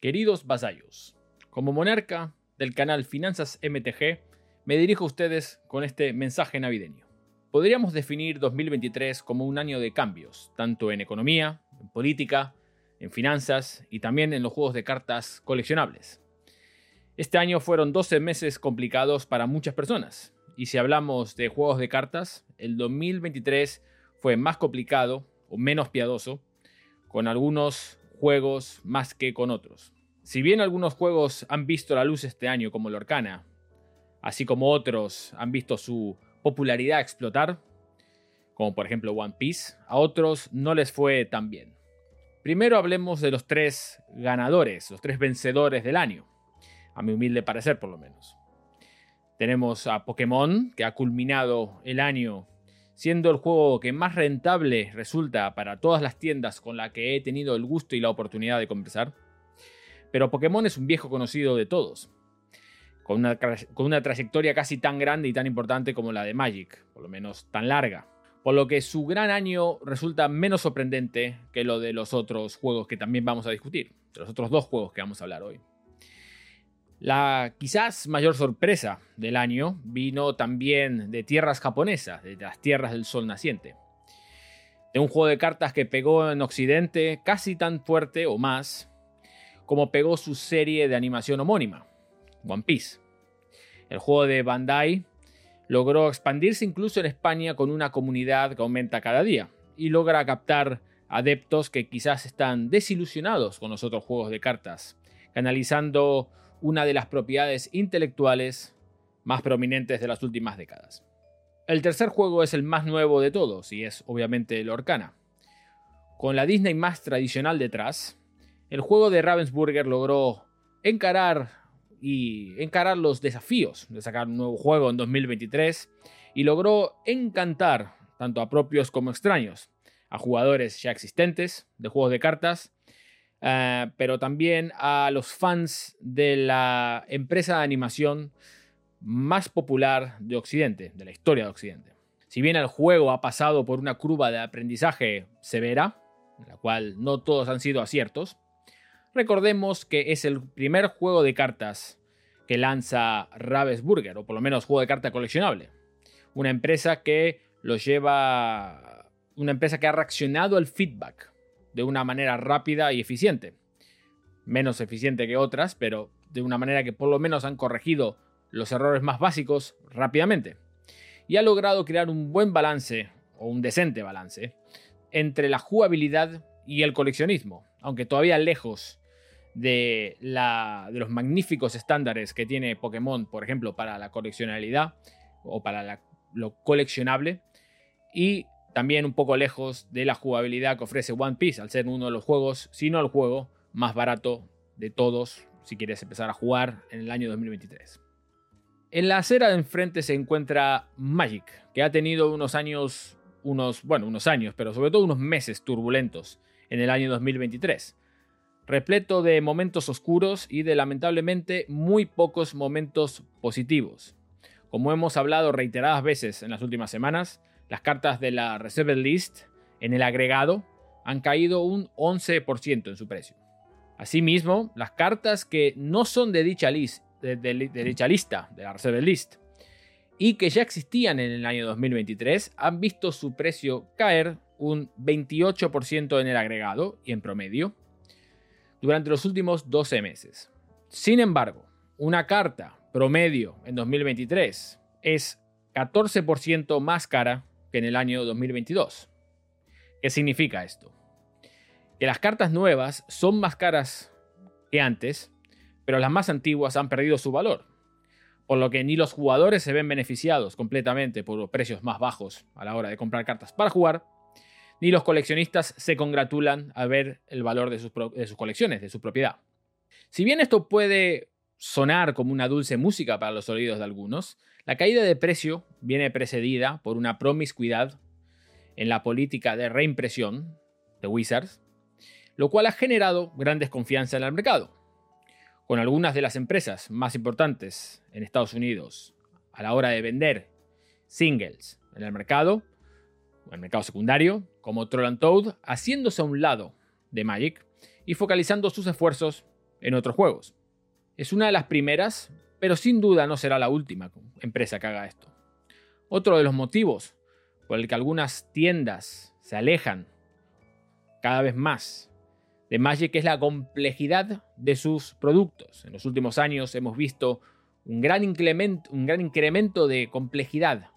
Queridos vasallos, como monarca del canal Finanzas MTG, me dirijo a ustedes con este mensaje navideño. Podríamos definir 2023 como un año de cambios, tanto en economía, en política, en finanzas y también en los juegos de cartas coleccionables. Este año fueron 12 meses complicados para muchas personas, y si hablamos de juegos de cartas, el 2023 fue más complicado o menos piadoso, con algunos juegos más que con otros. Si bien algunos juegos han visto la luz este año, como Lorcana, así como otros han visto su popularidad explotar, como por ejemplo One Piece, a otros no les fue tan bien. Primero hablemos de los tres ganadores, los tres vencedores del año, a mi humilde parecer por lo menos. Tenemos a Pokémon, que ha culminado el año siendo el juego que más rentable resulta para todas las tiendas con las que he tenido el gusto y la oportunidad de conversar. Pero Pokémon es un viejo conocido de todos, con una, con una trayectoria casi tan grande y tan importante como la de Magic, por lo menos tan larga. Por lo que su gran año resulta menos sorprendente que lo de los otros juegos que también vamos a discutir, de los otros dos juegos que vamos a hablar hoy. La quizás mayor sorpresa del año vino también de tierras japonesas, de las tierras del sol naciente. De un juego de cartas que pegó en Occidente casi tan fuerte o más como pegó su serie de animación homónima, One Piece. El juego de Bandai logró expandirse incluso en España con una comunidad que aumenta cada día y logra captar adeptos que quizás están desilusionados con los otros juegos de cartas, canalizando una de las propiedades intelectuales más prominentes de las últimas décadas. El tercer juego es el más nuevo de todos y es obviamente el Orcana. Con la Disney más tradicional detrás, el juego de Ravensburger logró encarar y encarar los desafíos de sacar un nuevo juego en 2023 y logró encantar tanto a propios como extraños, a jugadores ya existentes de juegos de cartas eh, pero también a los fans de la empresa de animación más popular de Occidente, de la historia de Occidente. Si bien el juego ha pasado por una curva de aprendizaje severa, en la cual no todos han sido aciertos, recordemos que es el primer juego de cartas que lanza Ravensburger, o por lo menos juego de carta coleccionable. Una empresa que lo lleva. Una empresa que ha reaccionado al feedback de una manera rápida y eficiente. Menos eficiente que otras, pero de una manera que por lo menos han corregido los errores más básicos rápidamente. Y ha logrado crear un buen balance, o un decente balance, entre la jugabilidad y el coleccionismo, aunque todavía lejos de, la, de los magníficos estándares que tiene Pokémon, por ejemplo, para la coleccionalidad o para lo coleccionable, y también un poco lejos de la jugabilidad que ofrece One Piece, al ser uno de los juegos, si no el juego más barato de todos, si quieres empezar a jugar en el año 2023. En la acera de enfrente se encuentra Magic, que ha tenido unos años, unos, bueno, unos años, pero sobre todo unos meses turbulentos en el año 2023, repleto de momentos oscuros y de lamentablemente muy pocos momentos positivos. Como hemos hablado reiteradas veces en las últimas semanas, las cartas de la Reserve List en el agregado han caído un 11% en su precio. Asimismo, las cartas que no son de dicha, lista, de la Reserve List, y que ya existían en el año 2023, han visto su precio caer un 28% en el agregado y en promedio durante los últimos 12 meses. Sin embargo, una carta promedio en 2023 es 14% más cara que en el año 2022. ¿Qué significa esto? Que las cartas nuevas son más caras que antes, pero las más antiguas han perdido su valor, por lo que ni los jugadores se ven beneficiados completamente por los precios más bajos a la hora de comprar cartas para jugar, ni los coleccionistas se congratulan a ver el valor de sus, de sus colecciones, de su propiedad. Si bien esto puede sonar como una dulce música para los oídos de algunos, la caída de precio viene precedida por una promiscuidad en la política de reimpresión de Wizards, lo cual ha generado gran desconfianza en el mercado, con algunas de las empresas más importantes en Estados Unidos a la hora de vender singles en el mercado, en el mercado secundario, como Troll Toad, haciéndose a un lado de Magic y focalizando sus esfuerzos en otros juegos. Es una de las primeras, pero sin duda no será la última empresa que haga esto. Otro de los motivos por el que algunas tiendas se alejan cada vez más de Magic es la complejidad de sus productos. En los últimos años hemos visto un gran, incremento, de complejidad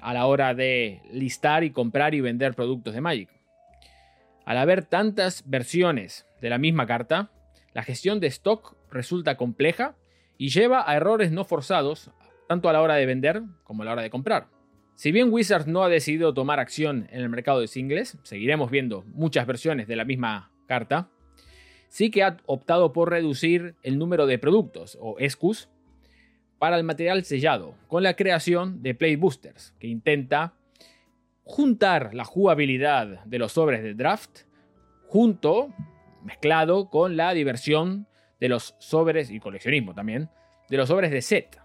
a la hora de listar y comprar y vender productos de Magic. Al haber tantas versiones de la misma carta, la gestión de stock resulta compleja y lleva a errores no forzados tanto a la hora de vender como a la hora de comprar. Si bien Wizards no ha decidido tomar acción en el mercado de singles, seguiremos viendo muchas versiones de la misma carta, sí que ha optado por reducir el número de productos o SKUs para el material sellado, con la creación de Play Boosters, que intenta juntar la jugabilidad de los sobres de draft junto, mezclado con la diversión de los sobres y coleccionismo también, de los sobres de set,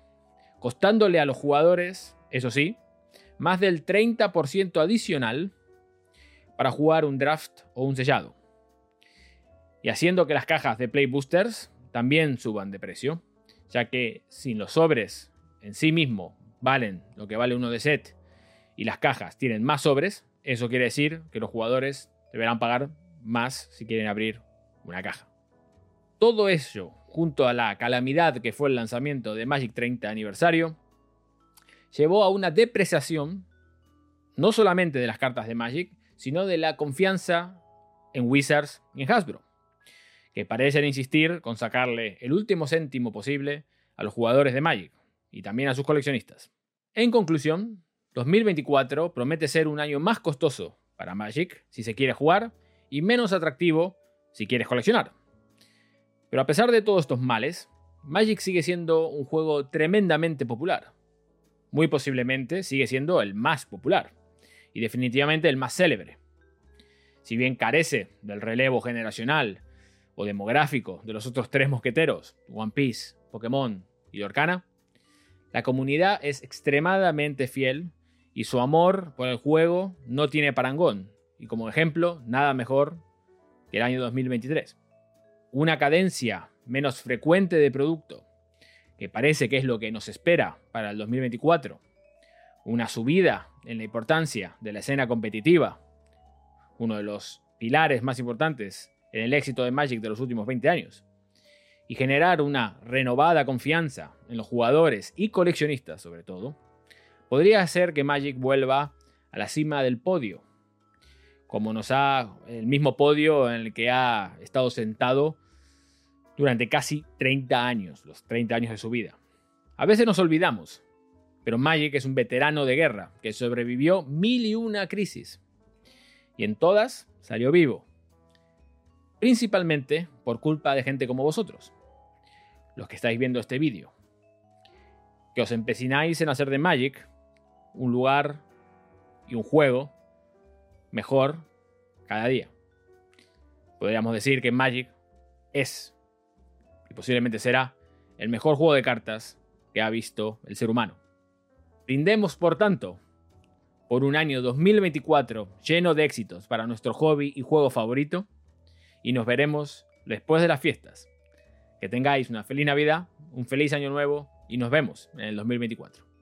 costándole a los jugadores, eso sí, más del 30% adicional para jugar un draft o un sellado. Y haciendo que las cajas de Play Boosters también suban de precio ya que si los sobres en sí mismo valen lo que vale uno de set y las cajas tienen más sobres, eso quiere decir que los jugadores deberán pagar más si quieren abrir una caja. Todo eso, junto a la calamidad que fue el lanzamiento de Magic 30 aniversario, llevó a una depreciación no solamente de las cartas de Magic, sino de la confianza en Wizards y en Hasbro que parecen insistir con sacarle el último céntimo posible a los jugadores de Magic y también a sus coleccionistas. En conclusión, 2024 promete ser un año más costoso para Magic si se quiere jugar y menos atractivo si quieres coleccionar. Pero a pesar de todos estos males, Magic sigue siendo un juego tremendamente popular. Muy posiblemente sigue siendo el más popular y definitivamente el más célebre. Si bien carece del relevo generacional o demográfico de los otros tres mosqueteros, One Piece, Pokémon y Orcana, la comunidad es extremadamente fiel y su amor por el juego no tiene parangón, y como ejemplo, nada mejor que el año 2023. Una cadencia menos frecuente de producto, que parece que es lo que nos espera para el 2024. Una subida en la importancia de la escena competitiva, uno de los pilares más importantes en el éxito de Magic de los últimos 20 años. Y generar una renovada confianza en los jugadores y coleccionistas sobre todo, podría hacer que Magic vuelva a la cima del podio, como nos ha el mismo podio en el que ha estado sentado durante casi 30 años, los 30 años de su vida. A veces nos olvidamos, pero Magic es un veterano de guerra que sobrevivió mil y una crisis. Y en todas salió vivo principalmente por culpa de gente como vosotros, los que estáis viendo este vídeo, que os empecináis en hacer de Magic un lugar y un juego mejor cada día. Podríamos decir que Magic es posiblemente será el mejor juego de cartas que ha visto el ser humano. Brindemos, por tanto, por un año 2024 lleno de éxitos para nuestro hobby y juego favorito y nos veremos después de las fiestas. Que tengáis una feliz Navidad, un feliz año nuevo y nos vemos en el 2024.